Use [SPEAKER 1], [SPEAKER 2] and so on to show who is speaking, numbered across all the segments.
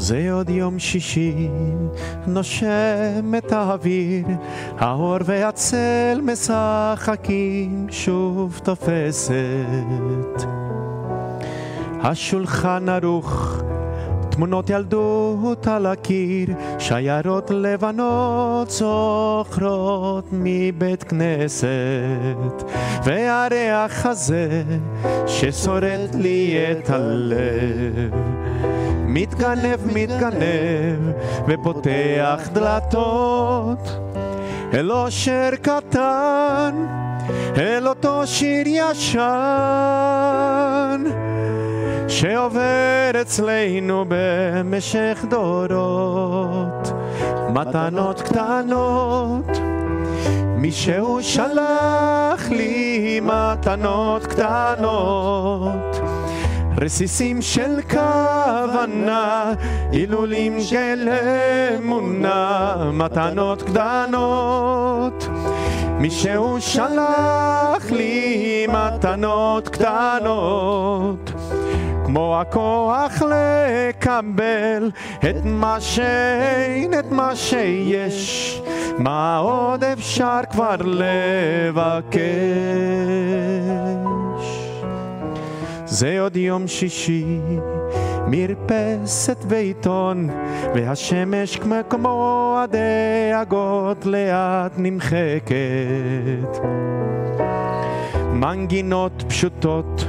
[SPEAKER 1] זה עוד יום שישי, נושם את האוויר, האור והצל משחקים, שוב תופסת. השולחן ערוך, תמונות ילדות על הקיר, שיירות לבנות זוכרות מבית כנסת, והריח הזה ששורד לי את הלב. מתגנב, מתגנב, ופותח דלתות אל אושר קטן, אל אותו שיר ישן. שעובר אצלנו במשך דורות, מתנות קטנות, מישהו שלח לי מתנות קטנות. רסיסים של כוונה, הילולים של אמונה, מתנות קטנות. מישהו שלח לי מתנות קטנות. כמו הכוח לקבל את מה שאין, את מה שיש, מה עוד אפשר כבר לבקש? זה עוד יום שישי, מרפסת ועיתון, והשמש כמו, הדאגות לאט נמחקת. מנגינות פשוטות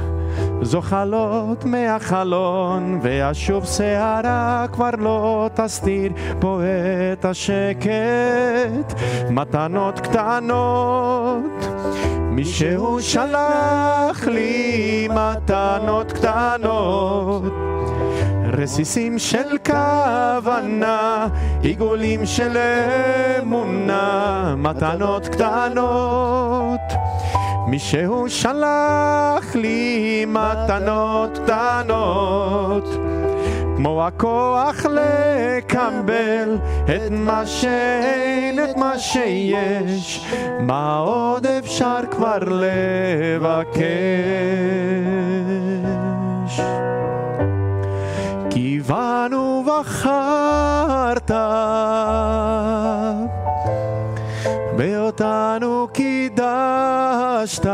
[SPEAKER 1] זוחלות מהחלון, ואשוב שערה כבר לא תסתיר פה את השקט. מתנות קטנות, מישהו שלח לי מתנות קטנות. רסיסים של כוונה, עיגולים של אמונה, מתנות קטנות. מישהו שלח לי מתנות קטנות, כמו הכוח לקבל את מה שאין, את מה שיש, מה עוד אפשר כבר לבקש? כי בנו בחרת ואותנו קידשת,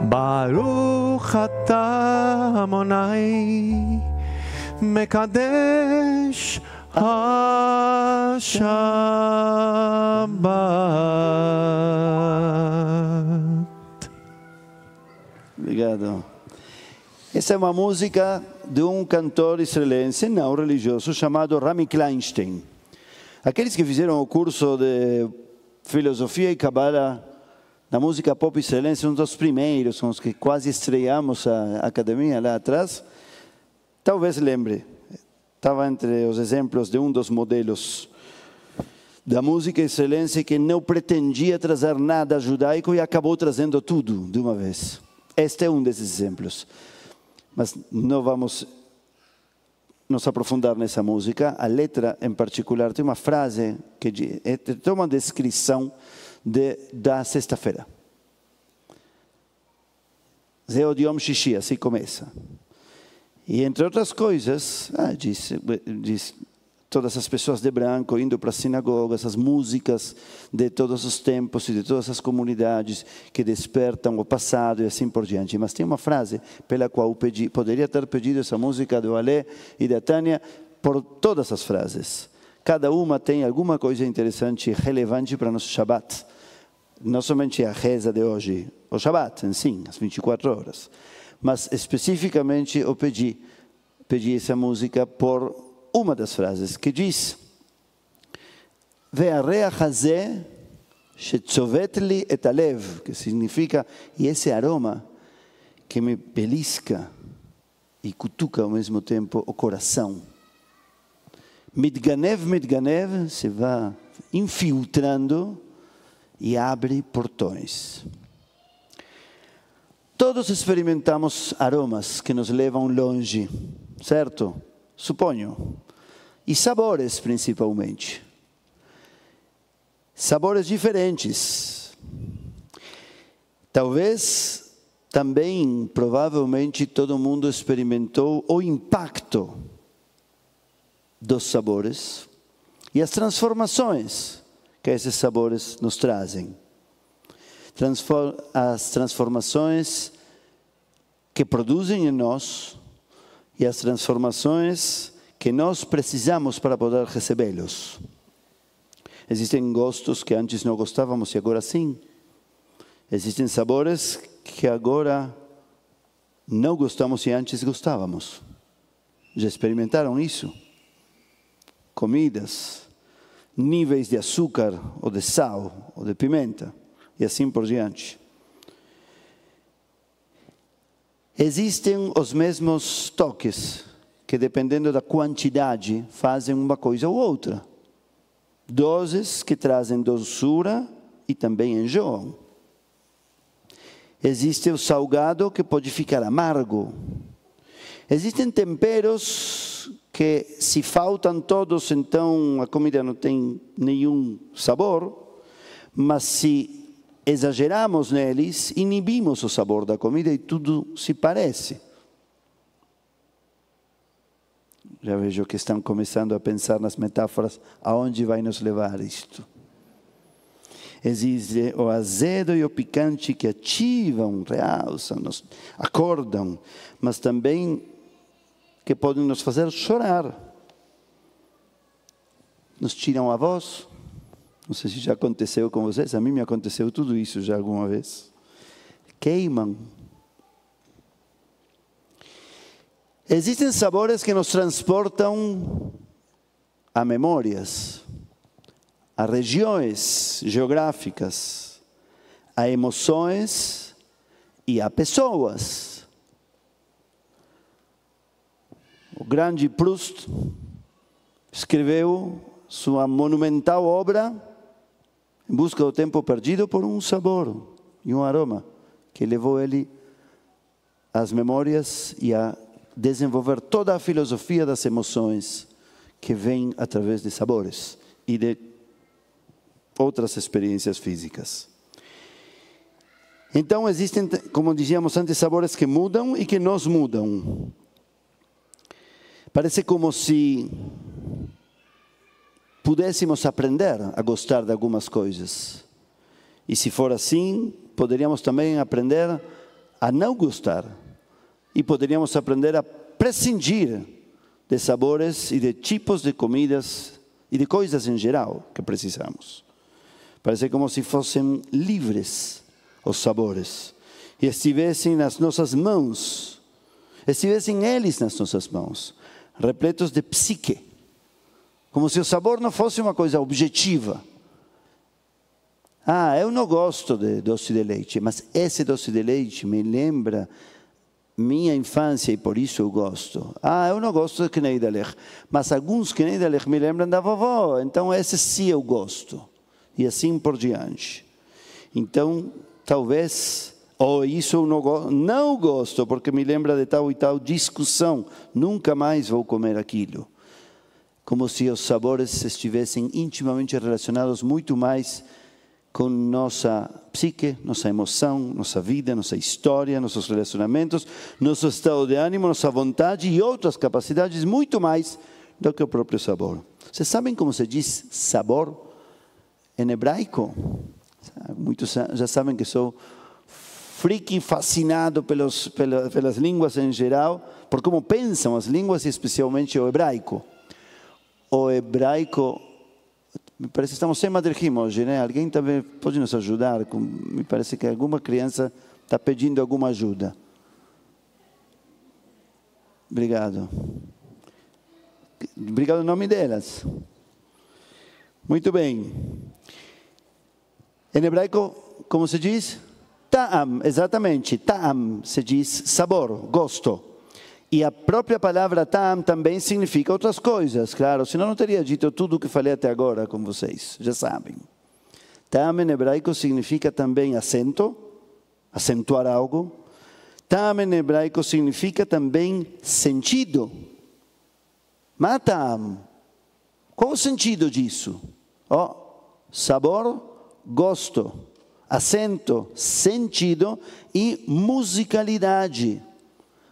[SPEAKER 1] ברוך אתה עמוני, מקדש השבת.
[SPEAKER 2] Obrigado. Essa é uma música de um cantor israelense não religioso chamado Rami Kleinstein. Aqueles que fizeram o curso de filosofia e cabala na música pop israelense, um dos primeiros, são os que quase estreamos a academia lá atrás, talvez lembre. Estava entre os exemplos de um dos modelos da música israelense que não pretendia trazer nada judaico e acabou trazendo tudo de uma vez. Este é um desses exemplos. Mas não vamos nos aprofundar nessa música. A letra, em particular, tem uma frase que é, tem uma descrição de, da sexta-feira. Zeo Yom Shishi, assim começa. E entre outras coisas, ah, diz, diz todas as pessoas de branco indo para a sinagoga, essas músicas de todos os tempos e de todas as comunidades que despertam o passado e assim por diante. Mas tem uma frase pela qual pedi, poderia ter pedido essa música do Alé e da Tânia por todas as frases. Cada uma tem alguma coisa interessante e relevante para nosso Shabat. Não somente a reza de hoje, o Shabat em si, as 24 horas mas especificamente eu pedi, pedi essa música por uma das frases que diz: que significa, e esse aroma que me belisca e cutuca ao mesmo tempo o coração. Midganev, midganev, se vai infiltrando e abre portões. Todos experimentamos aromas que nos levam longe, certo? suponho. E sabores, principalmente. Sabores diferentes. Talvez também, provavelmente, todo mundo experimentou o impacto dos sabores e as transformações que esses sabores nos trazem. As transformações que produzem em nós e as transformações que nós precisamos para poder recebê-los. Existem gostos que antes não gostávamos e agora sim. Existem sabores que agora não gostamos e antes gostávamos. Já experimentaram isso? Comidas, níveis de açúcar, ou de sal, ou de pimenta, e assim por diante. Existem os mesmos toques que, dependendo da quantidade, fazem uma coisa ou outra. Doses que trazem doçura e também enjoam. Existe o salgado que pode ficar amargo. Existem temperos que, se faltam todos, então a comida não tem nenhum sabor, mas se exageramos neles, inibimos o sabor da comida e tudo se parece. Já vejo que estão começando a pensar nas metáforas, aonde vai nos levar isto. Existe o azedo e o picante que ativam, realçam, nos acordam, mas também que podem nos fazer chorar. Nos tiram a voz. Não sei se já aconteceu com vocês, a mim me aconteceu tudo isso já alguma vez. Queimam. Existem sabores que nos transportam a memórias a regiões geográficas, a emoções e a pessoas. O grande Proust escreveu sua monumental obra Em busca do tempo perdido por um sabor e um aroma que levou ele às memórias e a desenvolver toda a filosofia das emoções que vem através de sabores e de outras experiências físicas. Então existem, como dizíamos antes, sabores que mudam e que nos mudam. Parece como se pudéssemos aprender a gostar de algumas coisas. E se for assim, poderíamos também aprender a não gostar. E poderíamos aprender a prescindir de sabores e de tipos de comidas e de coisas em geral que precisamos. Parece como se fossem livres os sabores e estivessem nas nossas mãos, estivessem eles nas nossas mãos, repletos de psique, como se o sabor não fosse uma coisa objetiva. Ah, eu não gosto de doce de leite, mas esse doce de leite me lembra minha infância e por isso eu gosto. Ah, eu não gosto de Kneidelech, mas alguns Kneidelech me lembram da vovó, então esse sim eu gosto e assim por diante. Então, talvez, ou isso eu não, não gosto, porque me lembra de tal e tal discussão, nunca mais vou comer aquilo. Como se os sabores estivessem intimamente relacionados muito mais com nossa psique, nossa emoção, nossa vida, nossa história, nossos relacionamentos, nosso estado de ânimo, nossa vontade e outras capacidades muito mais do que o próprio sabor. Vocês sabem como se diz sabor? em hebraico. Muitos já sabem que sou friki fascinado pelos, pelas, pelas línguas em geral, por como pensam as línguas especialmente o hebraico. O hebraico, me parece que estamos sem madrigim hoje, né? Alguém também pode nos ajudar? Me parece que alguma criança está pedindo alguma ajuda. Obrigado. Obrigado em nome delas. Muito bem. Em hebraico, como se diz? Ta'am, exatamente. Ta'am se diz sabor, gosto. E a própria palavra ta'am também significa outras coisas, claro, senão não teria dito tudo o que falei até agora com vocês, já sabem. Ta'am em hebraico significa também acento, acentuar algo. Ta'am em hebraico significa também sentido. Matam. Qual o sentido disso? Oh, sabor, gosto, acento, sentido e musicalidade.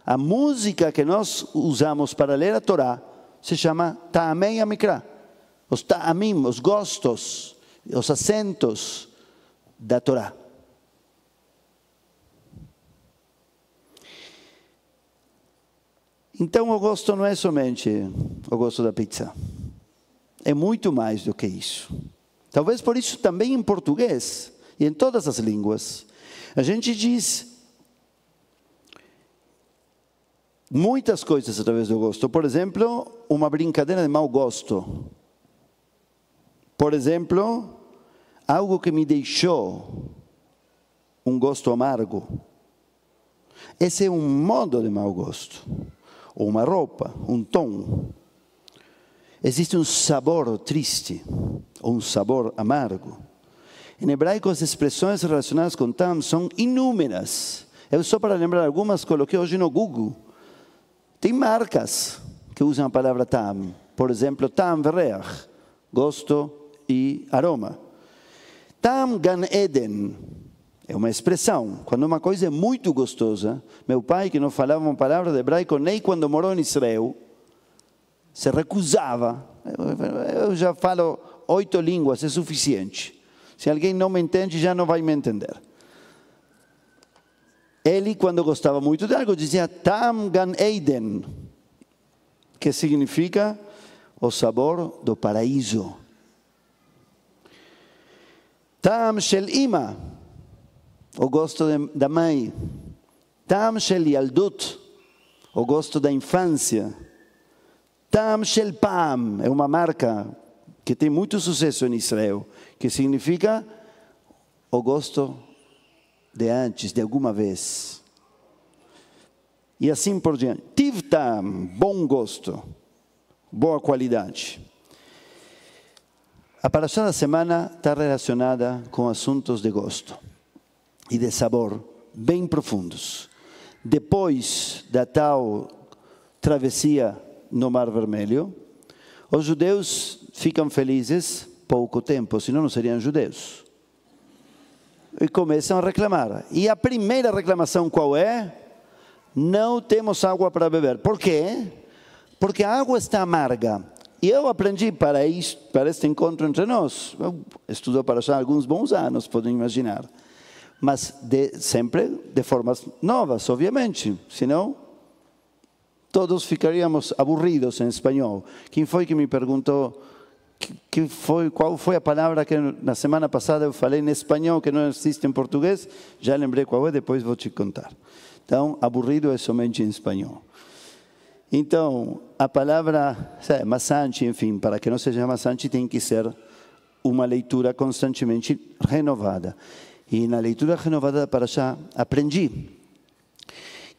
[SPEAKER 2] A música que nós usamos para ler a Torá se chama Ta'amei Amikra. Os Ta'amim, os gostos, os acentos da Torá. Então o gosto não é somente o gosto da pizza. É muito mais do que isso. Talvez por isso também em português e em todas as línguas. A gente diz muitas coisas através do gosto. Por exemplo, uma brincadeira de mau gosto. Por exemplo, algo que me deixou um gosto amargo. Esse é um modo de mau gosto. Ou uma roupa, um tom. Existe um sabor triste, ou um sabor amargo. Em hebraico, as expressões relacionadas com tam são inúmeras. Eu só para lembrar algumas coloquei hoje no Google. Tem marcas que usam a palavra tam. Por exemplo, tam vereach, gosto e aroma. Tam gan eden é uma expressão. Quando uma coisa é muito gostosa, meu pai, que não falava uma palavra de hebraico nem quando morou em Israel, se recusava. Eu já falo oito línguas, é suficiente. Se alguém não me entende, já não vai me entender. Ele, quando gostava muito de algo, dizia Tam Gan Eiden, que significa o sabor do paraíso. Tam Shel Ima, o gosto da mãe. Tam Shel Yaldut, o gosto da infância. Tam Shel Pam, é uma marca que tem muito sucesso em Israel, que significa o gosto de antes, de alguma vez. E assim por diante. Tivtam, bom gosto, boa qualidade. A paraxá da semana está relacionada com assuntos de gosto e de sabor bem profundos. Depois da tal travessia no Mar Vermelho, os judeus ficam felizes pouco tempo, senão não seriam judeus. E começam a reclamar. E a primeira reclamação qual é? Não temos água para beber. Por quê? Porque a água está amarga. E eu aprendi para, isto, para este encontro entre nós. Eu estudo para já alguns bons anos, podem imaginar. Mas de, sempre de formas novas, obviamente. Senão, todos ficaríamos aburridos em espanhol. Quem foi que me perguntou que foi, qual foi a palavra que na semana passada eu falei em espanhol que não existe em português? Já lembrei qual é, depois vou te contar. Então, aburrido é somente em espanhol. Então, a palavra sabe, maçante, enfim, para que não seja maçante, tem que ser uma leitura constantemente renovada. E na leitura renovada da Parashá, aprendi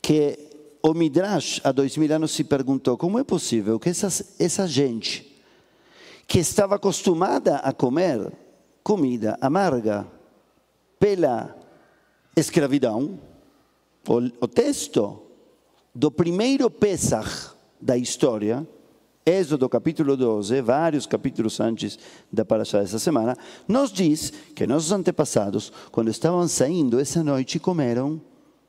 [SPEAKER 2] que o Midrash, há dois mil anos, se perguntou como é possível que essas, essa gente que estava acostumada a comer comida amarga pela escravidão, o, o texto do primeiro Pesach da história, Êxodo capítulo 12, vários capítulos antes da Parashá dessa semana, nos diz que nossos antepassados, quando estavam saindo essa noite, comeram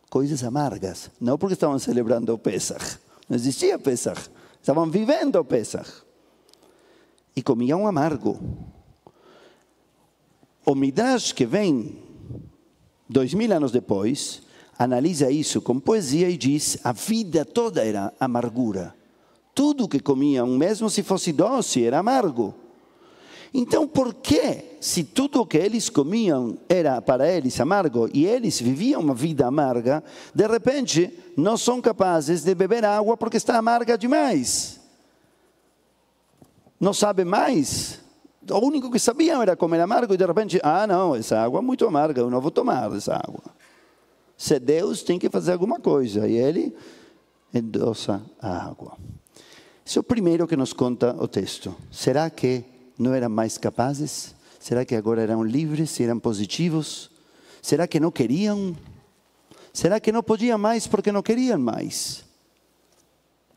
[SPEAKER 2] coisas amargas. Não porque estavam celebrando o Pesach. Não existia Pesach. Estavam vivendo o Pesach. E comiam amargo. O Midrash que vem dois mil anos depois, analisa isso com poesia e diz: a vida toda era amargura. Tudo que comiam, mesmo se fosse doce, era amargo. Então, por que, se tudo o que eles comiam era para eles amargo e eles viviam uma vida amarga, de repente não são capazes de beber água porque está amarga demais? Não sabem mais? O único que sabiam era comer amargo e de repente, ah, não, essa água é muito amarga, eu não vou tomar essa água. Se Deus tem que fazer alguma coisa e Ele endossa a água. Isso é o primeiro que nos conta o texto. Será que não eram mais capazes? Será que agora eram livres, eram positivos? Será que não queriam? Será que não podiam mais porque não queriam mais?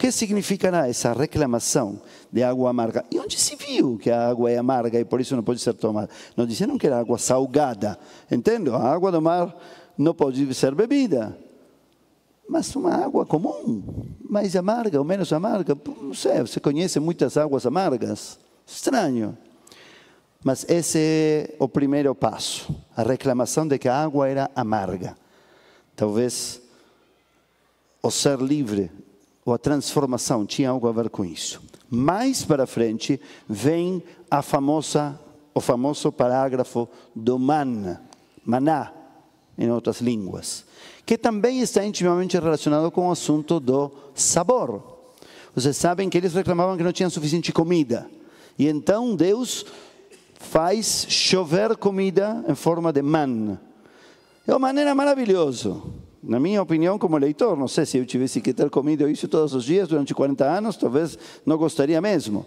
[SPEAKER 2] Que significará essa reclamação de água amarga? E onde se viu que a água é amarga e por isso não pode ser tomada? Não disseram que era água salgada. Entendo? A água do mar não pode ser bebida. mas uma água comum, mais amarga ou menos amarga, não sei, você conhece muitas águas amargas, estranho. Mas esse é o primeiro passo, a reclamação de que a água era amarga. Talvez o ser livre ou a transformação tinha algo a ver com isso. Mais para frente vem a famosa, o famoso parágrafo do man, maná, em outras línguas, que também está intimamente relacionado com o assunto do sabor. Vocês sabem que eles reclamavam que não tinham suficiente comida. E então Deus faz chover comida em forma de man. É uma maneira maravilhosa. Na minha opinião, como leitor, não sei se eu tivesse que ter comido isso todos os dias durante 40 anos, talvez não gostaria mesmo.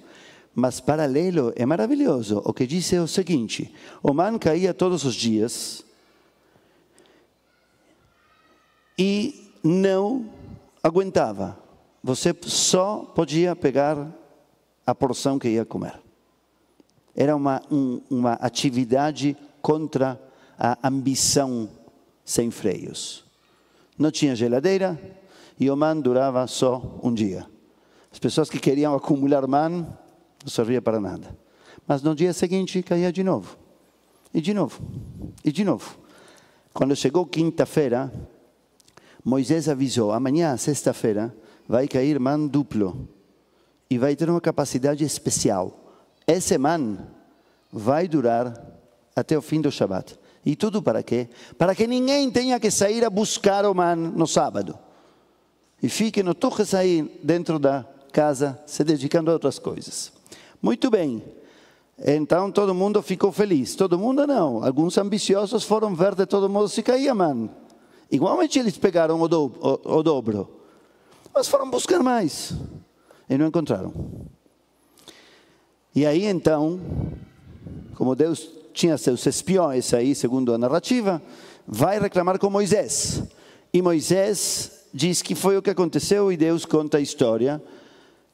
[SPEAKER 2] Mas paralelo é maravilhoso. O que diz é o seguinte: o man caía todos os dias e não aguentava. Você só podia pegar a porção que ia comer. Era uma, um, uma atividade contra a ambição sem freios. Não tinha geladeira e o man durava só um dia. As pessoas que queriam acumular man não servia para nada. Mas no dia seguinte caía de novo. E de novo. E de novo. Quando chegou quinta-feira, Moisés avisou: amanhã, sexta-feira, vai cair man duplo e vai ter uma capacidade especial. Esse man vai durar até o fim do Shabat. E tudo para quê? Para que ninguém tenha que sair a buscar o man no sábado. E fique no toques aí dentro da casa, se dedicando a outras coisas. Muito bem. Então todo mundo ficou feliz. Todo mundo não. Alguns ambiciosos foram ver de todo modo se caía man. Igualmente eles pegaram o, do, o, o dobro. Mas foram buscar mais. E não encontraram. E aí então, como Deus tinha seus espiões aí, segundo a narrativa, vai reclamar com Moisés. E Moisés diz que foi o que aconteceu e Deus conta a história.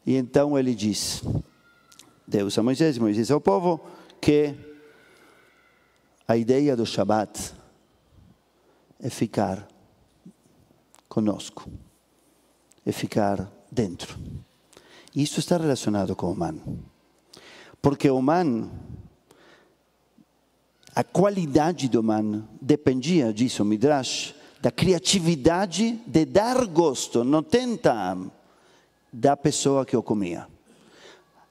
[SPEAKER 2] E então ele diz: Deus a Moisés, Moisés ao povo, que a ideia do Shabat é ficar conosco, é ficar dentro. Isso está relacionado com o man. Porque o man, a qualidade do man dependia disso, Midrash, da criatividade de dar gosto, não tenta da pessoa que o comia.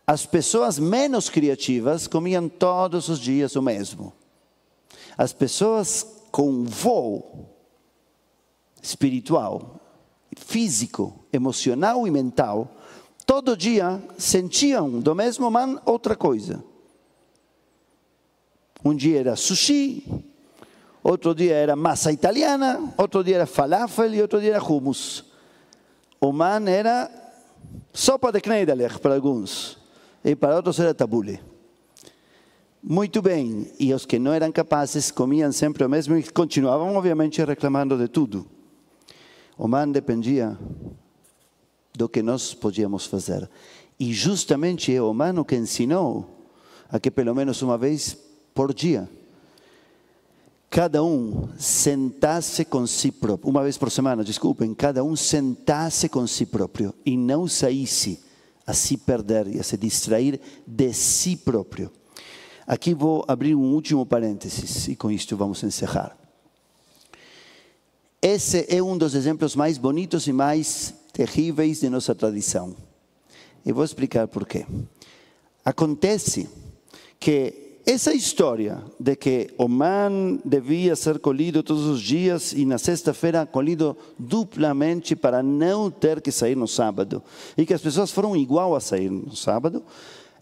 [SPEAKER 2] As pessoas menos criativas comiam todos os dias o mesmo. As pessoas com voo espiritual, físico, emocional e mental, todo dia sentiam do mesmo man outra coisa. Um dia era sushi, outro dia era massa italiana, outro dia era falafel e outro dia era hummus. O man era sopa de Kneidelech para alguns e para outros era tabule. Muito bem, e os que não eram capazes comiam sempre o mesmo e continuavam, obviamente, reclamando de tudo. O man dependia do que nós podíamos fazer. E justamente é o man que ensinou a que, pelo menos uma vez por dia, cada um sentasse com si próprio, uma vez por semana, desculpem, cada um sentasse com si próprio e não saísse a se perder e a se distrair de si próprio. Aqui vou abrir um último parênteses e com isto vamos encerrar. Esse é um dos exemplos mais bonitos e mais terríveis de nossa tradição. E vou explicar por quê. Acontece que essa história de que o man devia ser colhido todos os dias e na sexta-feira colhido duplamente para não ter que sair no sábado, e que as pessoas foram igual a sair no sábado,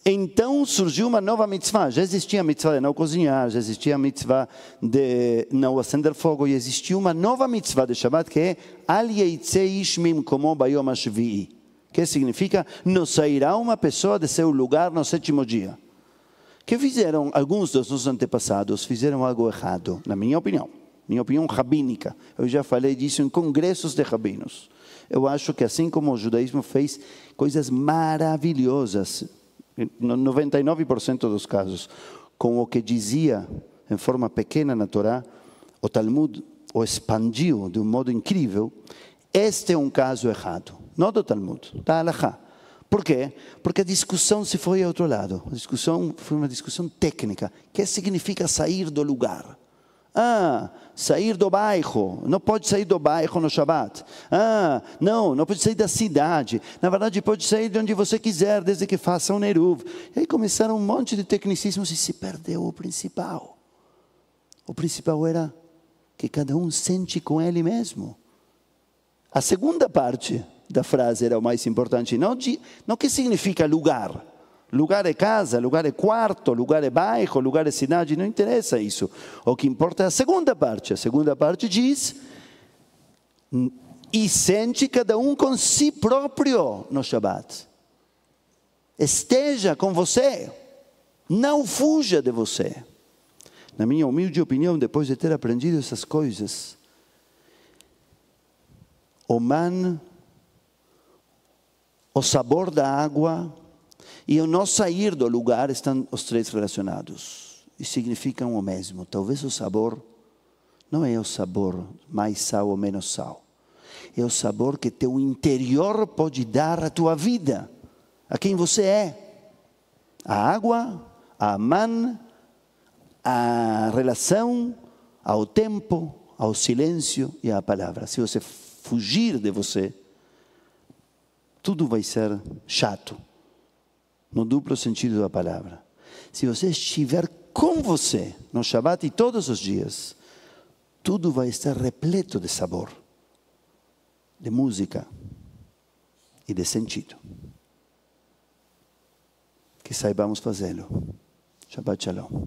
[SPEAKER 2] então surgiu uma nova mitzvah. Já existia a mitzvah de não cozinhar, já existia a mitzvah de não acender fogo, e existiu uma nova mitzvah de Shabbat que é Al ishmim como bayom ashvi'i. Que significa, não sairá uma pessoa de seu lugar no sétimo dia. Que fizeram, alguns dos nossos antepassados fizeram algo errado, na minha opinião. Minha opinião rabínica. Eu já falei disso em congressos de rabinos. Eu acho que assim como o judaísmo fez coisas maravilhosas, 99% dos casos, com o que dizia em forma pequena na Torá, o Talmud o expandiu de um modo incrível. Este é um caso errado, não do Talmud, da Halachá. Por quê? Porque a discussão se foi ao outro lado. A discussão foi uma discussão técnica. O que significa sair do lugar? Ah, sair do bairro. Não pode sair do bairro no Shabat. Ah, não, não pode sair da cidade. Na verdade, pode sair de onde você quiser, desde que faça um Eruv. E aí começaram um monte de tecnicismos e se perdeu o principal. O principal era que cada um sente com ele mesmo. A segunda parte da frase era o mais importante. Não, não que significa lugar. Lugar é casa, lugar é quarto, lugar é bairro, lugar é cidade, não interessa isso. O que importa é a segunda parte. A segunda parte diz: e sente cada um com si próprio no Shabat. Esteja com você, não fuja de você. Na minha humilde opinião, depois de ter aprendido essas coisas, o man o sabor da água e o não sair do lugar estão os três relacionados e significam o mesmo. Talvez o sabor não é o sabor mais sal ou menos sal. É o sabor que teu interior pode dar à tua vida, a quem você é. A água, a man, a relação, ao tempo, ao silêncio e à palavra. Se você fugir de você, tudo vai ser chato, no duplo sentido da palavra. Se você estiver com você no Shabat e todos os dias, tudo vai estar repleto de sabor, de música e de sentido. Que saibamos fazê-lo. Shabbat Shalom.